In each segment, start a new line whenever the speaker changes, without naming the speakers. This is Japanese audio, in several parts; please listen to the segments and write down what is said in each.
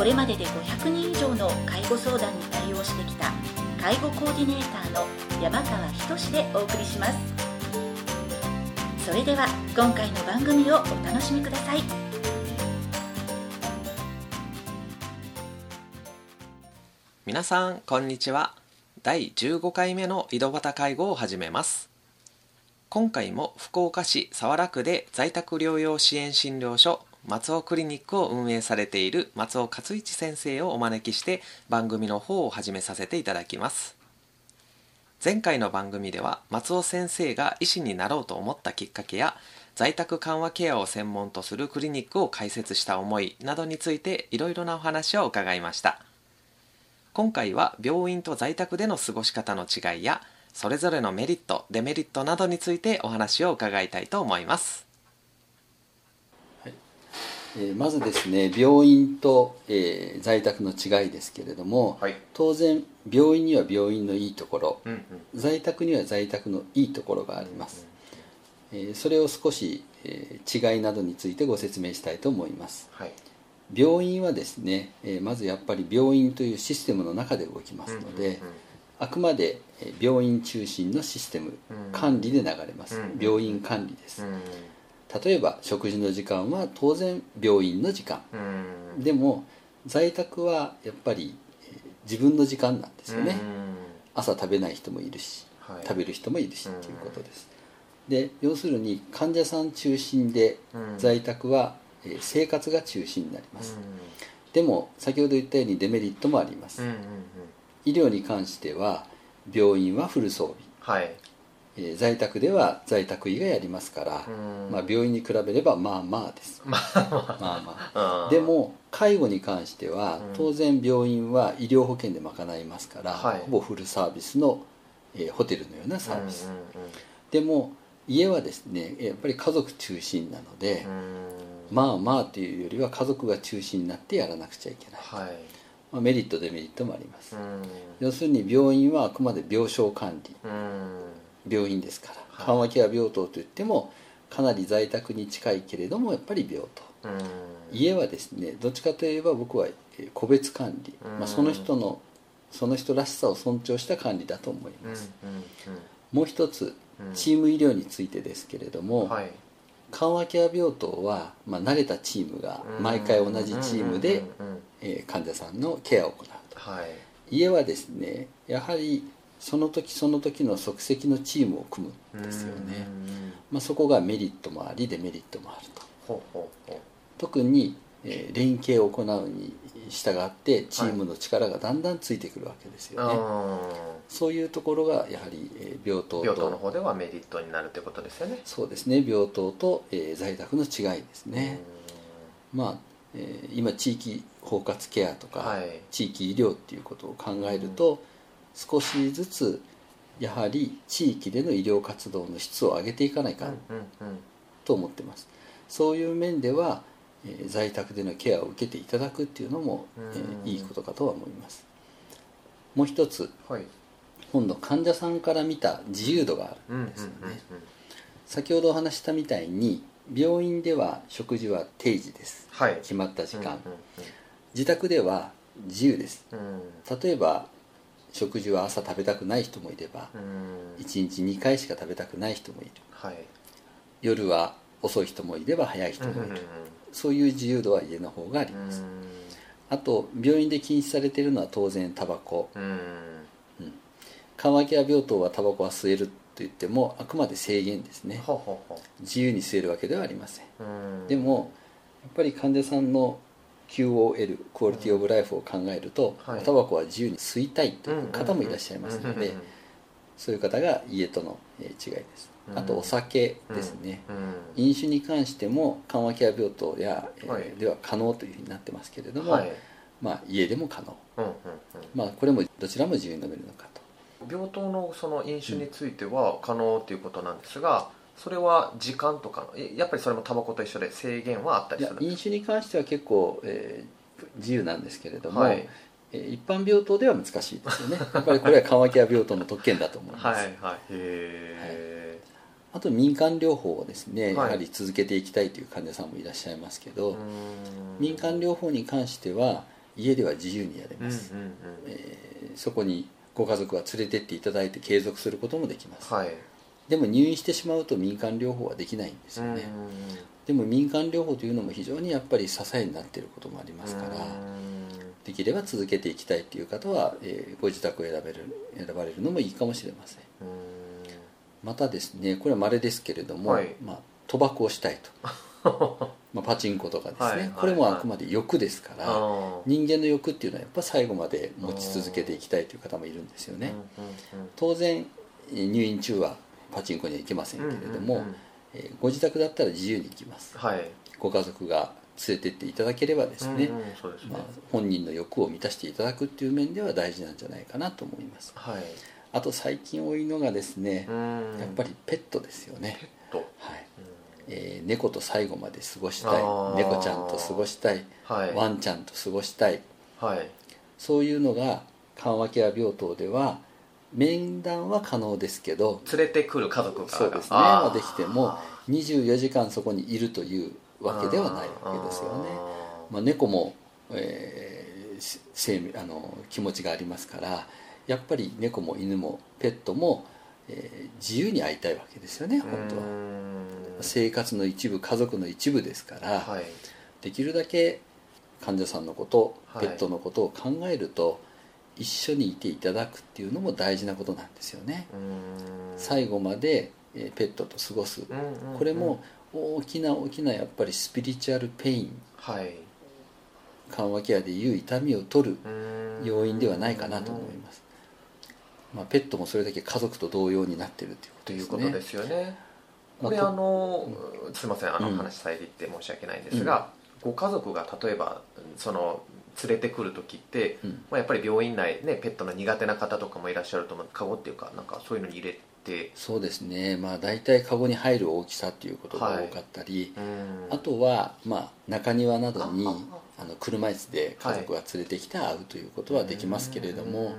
これまでで500人以上の介護相談に対応してきた介護コーディネーターの山川仁でお送りします。それでは今回の番組をお楽しみください。
皆さんこんにちは。第15回目の井戸端介護を始めます。今回も福岡市早良区で在宅療養支援診療所松尾クリニックを運営されている松尾勝一先生をお招きして番組の方を始めさせていただきます。前回の番組では松尾先生が医師になろうと思ったきっかけや在宅緩和ケアを専門とするクリニックを開設した思いなどについていろいろなお話を伺いました。今回は病院と在宅での過ごし方の違いやそれぞれのメリットデメリットなどについてお話を伺いたいと思います。
えーまずですね病院と、えー在宅の違いですけれども、
はい。
当然病院には病院のいいところ、
うんうん。
在宅には在宅のいいところがあります、えーそれを少し、えー違いなどについてご説明したいと思います。
はい。
病院はですね、えーまずやっぱり病院というシステムの中で動きますので、
うんうんうん。
あくまでえー病院中心のシステム、
うん。
管理で流れます、
うん
病院管理です、
うん
例えば食事の時間は当然病院の時間。
うん。
でも在宅はやっぱりえー自分の時間なんですよね、朝食べない人もいるし、
はい。
食べる人もいるし
うん。
ということです。で要するに患者さん中心で
うん。
在宅はえー生活が中心になります。でも先ほど言ったようにデメリットもあります。医療に関しては病院はフル装備。
はい
えー在宅では在宅医がやりますから
うん。
まあ病院に比べればまあまあです。
まあ
まあ。でも介護に関しては
うん。
当然病院は医療保険で賄いますから、
はい。
ほぼフルサービスの、えーホテルのようなサービス、でも家はですねやっぱり家族中心なので、
うん。
まあまあというよりは家族が中心になってやらなくちゃいけない、
はい。
まあ、メリットデメリットもあります、
うん。
要するに病院はあくまで病床管理。
うん
病院ですから。
はい。
緩和ケア病棟といってもかなり在宅に近いけれどもやっぱり病棟。
うん。
家はですねどっちかといえば僕はえー個別管理、
うん。
まあ、その人のその人らしさを尊重した管理だと思います、もう一つ
うん。
チーム医療についてですけれども、
はい。
緩和ケア病棟は、まあ、慣れたチームが毎回同じチームで、患者さんのケアを行うと。
はい。
家はですねやはりその時その時の即席のチームを組むんですよね、
うん。
まあ、そこがメリットもありデメリットもあると。特に、えー連携を行うに従ってチームの力がだんだんついてくるわけです
う
よね、
うん
そういうところがやはり、えー病棟
病棟の
と
方ではメリットになるってことですよね。
そうですね。病棟と、えー在宅の違いですね、まあ、えー今地域包括ケアとか、
はい。
地域医療っていうことを考えると、少しずつやはり地域での医療活動の質を上げていかないかと思ってます。そういう面では、えー在宅でのケアを受けていただくっていうのも、えー
うん
いいことかとは思います。もう一つ
はい。
今度患者さんから見た自由度がある
うん
ですよね、先ほどお話ししたみたいに病院では食事は定時です。
はい。
決まった時間、
うん
自宅では自由です。例えば食事は朝食べたくない人もいれば
うん。
1日2回しか食べたくない人もいる。
はい。
夜は遅い人もいれば早い人もいる、
うん
そういう自由度は家の方があり
うん。
ます、あと病院で禁止されているのは当然タバコ。
うん。
緩和ケア病棟はタバコは吸えると言ってもあくまで制限ですね。自由に吸えるわけではありません。でもやっぱり患者さんの QOL クオリティオブライフを考えると、
はい。
タバコは自由に吸いたいという方もいらっしゃいますので、そういう方が家とのえー違いです、
うん。
あとお酒ですね、
うん。
飲酒に関しても緩和ケア病棟や、えー
はい。
では可能というふうになってますけれども、
はい。
まあ、家でも可能、まあ、これもどちらも自由に飲めるのかと。
うん病棟のその飲酒については可能ということなんですが、それは時間とかやっぱりそれもタバコと一緒で制限はあったりする。んです
飲酒に関しては結構、えー自由なんですけれども、
はい。
えー一般病棟では難しいですよね。やっぱりこれは緩和ケア病棟の特権だと思います、
はいはい。へ
あと民間療法をですね、
はい。
やはり続けていきたいという患者さんもいらっしゃいますけど、
え
民間療法に関しては家では自由にやれ
うんうん
ます、
うん。
えーそこにご家族は連れてっていただいて継続することもできます、
はい
でも入院してしまうと民間療法はできないんですよね、でも民間療法というのも非常にやっぱり支えになっていることもありますから、できれば続けていきたいという方は、えーご自宅を選べる選ばれるのもいいかもしれません。またですねこれは稀ですけれども、
はい。
まあ、賭博をしたいと。まあパチンコとかですね、
はいはい
これもあくまで欲ですから、
あ
人間の欲っていうのはやっぱ最後まで持ち続けていきたいという方もいるんですよね、当然えー入院中はパチンコには行けませんけれども、えーご自宅だったら自由に行きます。
はい。
ご家族が連れてっていただければですね、
うんうんそうですね。
まあ、本人の欲を満たしていただくっていう面では大事なんじゃないかなと思います。
はい。
あと最近多いのがですね、
うん。
やっぱりペットですよね。
ペ、ット。
はい。えー猫と最後まで過ごしたい。猫ちゃんと過ごしたい、
はい。
ワンちゃんと過ごしたい。
はい。
そういうのが緩和ケア病棟では面談は可能ですけど
連れてくる家族が
そうですね。
あー。
まあできても24時間そこにいるというわけではないわけですよね、まあ、猫も、えーし生命あの気持ちがありますからやっぱり猫も犬もペットも、えー自由に会いたいわけですよね本当は。生活の一部家族の一部ですから、
はい。
できるだけ患者さんのこと
はい。
ペットのことを考えると、一緒にいていただくっていうのも大事なことなんですよね、最後までえーペットと過ごす、
うんうんうん。
これも大きな大きなやっぱりスピリチュアルペイン。
はい。
緩和ケアでいう痛みを取る要因ではないかなと思います、まあ、ペットもそれだけ家族と同様になっているということとですね。
いうことですよね。
まあ
これあの、すいません。あの
うん。
話遮って申し訳ないんですが、ご家族が例えばその連れてくる時って、
うん。
まあ、やっぱり病院内ねペットの苦手な方とかもいらっしゃると思うカゴっていうかなんかそういうのに入れて。
そうですね。まあ大体カゴに入る大きさっていうことが多かったり、
うん。
あとは、まあ、中庭などに
あ
あの車椅子で家族が連れてきて会うということはできますけれども、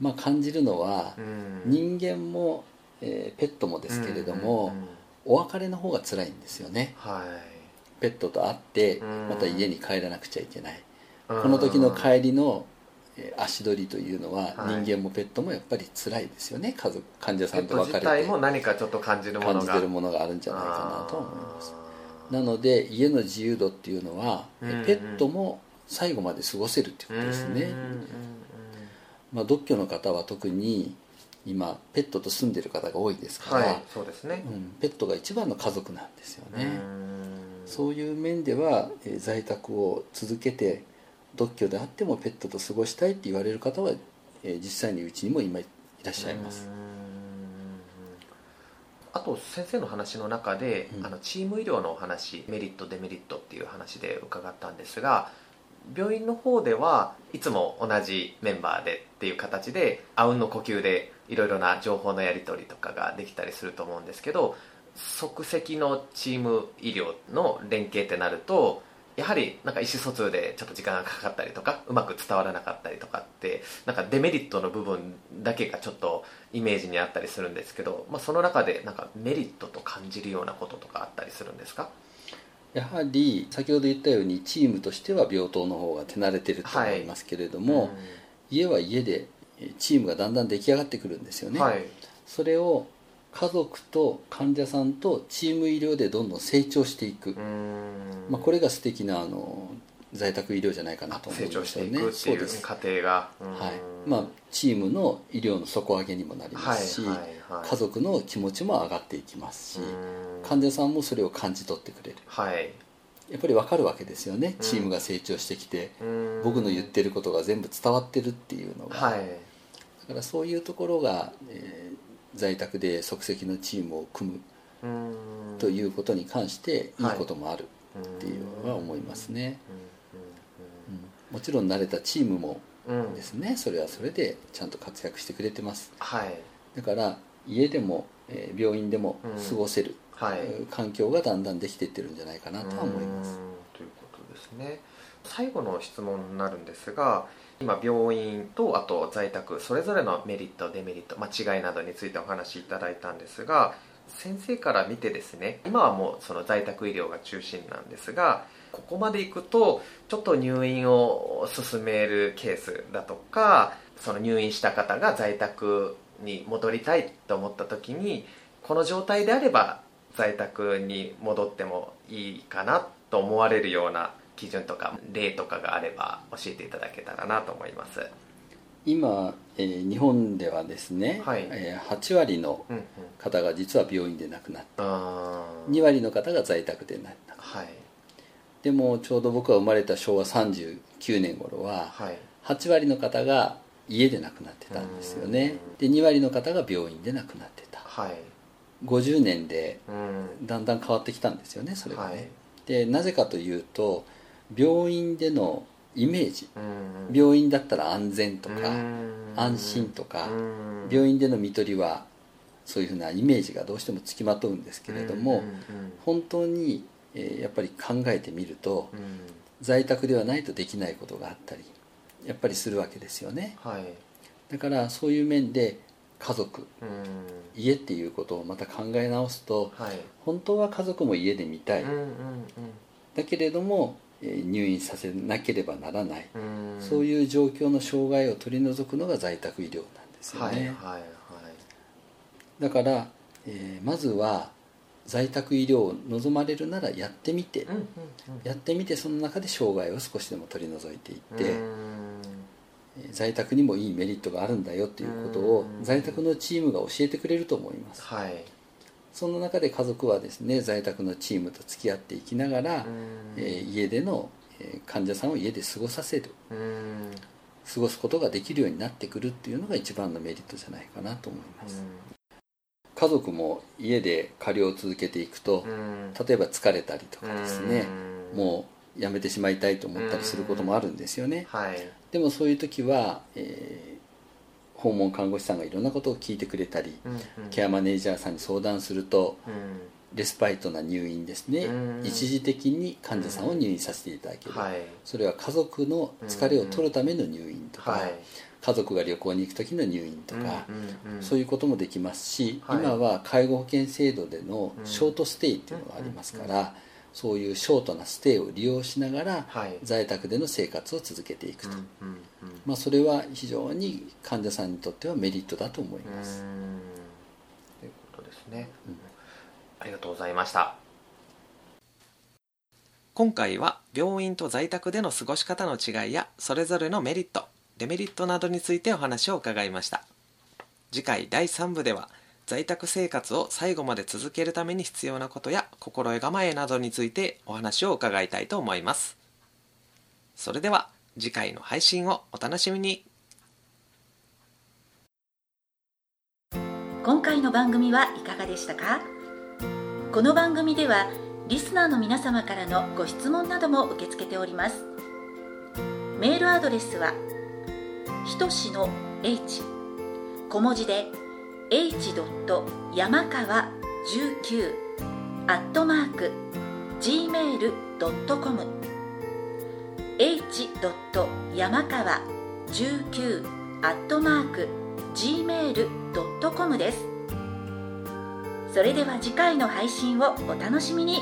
まあ、感じるのは
うん。
人間も、えーペットもですけれども、お別れの方が辛いんですよね。
はい
ペットと会って
うん。
また家に帰らなくちゃいけない。
うん。
この時の帰りのえー足取りというのは
はい。
人間もペットもやっぱり辛いですよね。家族患者さんと別れて。
自体も何かちょっと感じるものが。
感じてるものがあるんじゃないかなとは思います。なので家の自由度っていうのは
うんうん。
ペットも最後まで過ごせるっていうことですね。
うんうんうん。
まあ、独居の方は特に今ペットと住んでる方が多いですから、
はいそうですね。
うん、ペットが一番の家族なんですよね、
うん
そういう面では、えー在宅を続けて独居であってもペットと過ごしたいって言われる方は、えー実際にうちにも今いらっしゃいます。
うん。あと先生の話の中で、
うん。
あのチーム医療のお話メリットデメリットっていう話で伺ったんですが病院の方ではいつも同じメンバーでっていう形であうんの呼吸でいろいろな情報のやり取りとかができたりすると思うんですけど即席のチーム医療の連携ってなるとやはりなんか意思疎通でちょっと時間がかかったりとかうまく伝わらなかったりとかってなんかデメリットの部分だけがちょっとイメージにあったりするんですけど、まあ、その中でなんかメリットと感じるようなこととかあったりするんですか？
やはり先ほど言ったようにチームとしては病棟の方が手慣れてると思いますけれども、家は家でえーチームがだんだん出来上がってくるんですよね、
はい。
それを家族と患者さんとチーム医療でどんどん成長していく、まあ、これが素敵なあの在宅医療じゃないかなと思うん
成長してい
ですよね
くっていう
そうです。
過程がうん。
はい。まあ、チームの医療の底上げにもなりますし、
はいはいはい。
家族の気持ちも上がっていきますし、
うん。
患者さんもそれを感じ取ってくれる。
はい。
やっぱり分かるわけですよね、
うん。
チームが成長してきて、
うん。
僕の言ってることが全部伝わってるっていうのが、
はい。
だからそういうところが、えー在宅で即席のチームを組む
うん。
ということに関してい。い
はい
こともあるっていうのは思いますね、うん。もちろん慣れたチームもですね、うん、それはそれでちゃんと活躍してくれてます、
はい、
だから家でも、えー、病院でも過ごせる、うん、はい、環境がだんだんできていってるんじゃないかなとは思います。
ということですね最後の質問になるんですが今病院とあと在宅それぞれのメリットデメリット、まあ、違いなどについてお話しいただいたんですが先生から見てですね今はもうその在宅医療が中心なんですがここまでいくとちょっと入院を進めるケースだとかその入院した方が在宅に戻りたいと思った時にこの状態であれば在宅に戻ってもいいかなと思われるような基準とか例とかがあれば教えていただけたらなと思います。
今、えー、日本ではですね、はい。えー、8割の方が実は病院で亡くなって、うんうん、2割の方が在宅で亡くなった、はい、でもちょうど僕が生まれた昭和39年頃は、はい、8割の方が家で亡くなってたんですよね。で2割の方が病院で亡くなってた、はい、50年でだんだん変わってきたんですよねそれがね、はい、でなぜかというと病院でのイメージ。病院だったら安全とか安心とか病院での看取りはそういうふうなイメージがどうしてもつきまとうんですけれども本当にやっぱり考えてみると在宅ではないとできないことがあったりやっぱりするわけですよね、はい、だからそういう面で家族家っていうことをまた考え直すと、はい、本当は家族も家で見たい、だけれども入院させなければならない。そういう状況の障害を取り除くのが在宅医療なんですよね、はいはいはい、だから、えー、まずは在宅医療を望まれるならやってみて、うんうんうん、やってみてその中で障害を少しでも取り除いていって。在宅にもいいメリットがあるんだよということを在宅のチームが教えてくれると思います、はい、その中で家族はですね在宅のチームと付き合っていきながら、えー、家での患者さんを家で過ごさせる。過ごすことができるようになってくるっていうのが一番のメリットじゃないかなと思います。家族も家で加療を続けていくと例えば疲れたりとかですねもうやめてしまいたいと思ったりすることもあるんですよね、はい、でもそういう時は、え訪問看護師さんがいろんなことを聞いてくれたり、うんうん、ケアマネージャーさんに相談すると、うん、レスパイトな入院ですね、うん、一時的に患者さんを入院させていただける、はい、それは家族の疲れを取るための入院とか、はい、家族が旅行に行く時の入院とか、うんうん、そういうこともできますし、はい、今は介護保険制度でのショートステイっていうのがありますから、そういうショートなステイを利用しながら、在宅での生活を続けていくと、まあ、それは非常に患者さんにとってはメリットだと思います。
ということですね、うん、ありがとうございました。今回は病院と在宅での過ごし方の違いやそれぞれのメリットデメリットなどについてお話を伺いました。次回第3部では在宅生活を最後まで続けるために必要なことや心得構えなどについてお話を伺いたいと思います。それでは次回の配信をお楽しみに。
今回の番組はいかがでしたか？この番組ではリスナーの皆様からのご質問なども受け付けております。メールアドレスはひとしの h 小文字で h. 山川19アットマーク gmail.com h. 山川19アットマーク gmail.com ですそれでは次回の配信をお楽しみに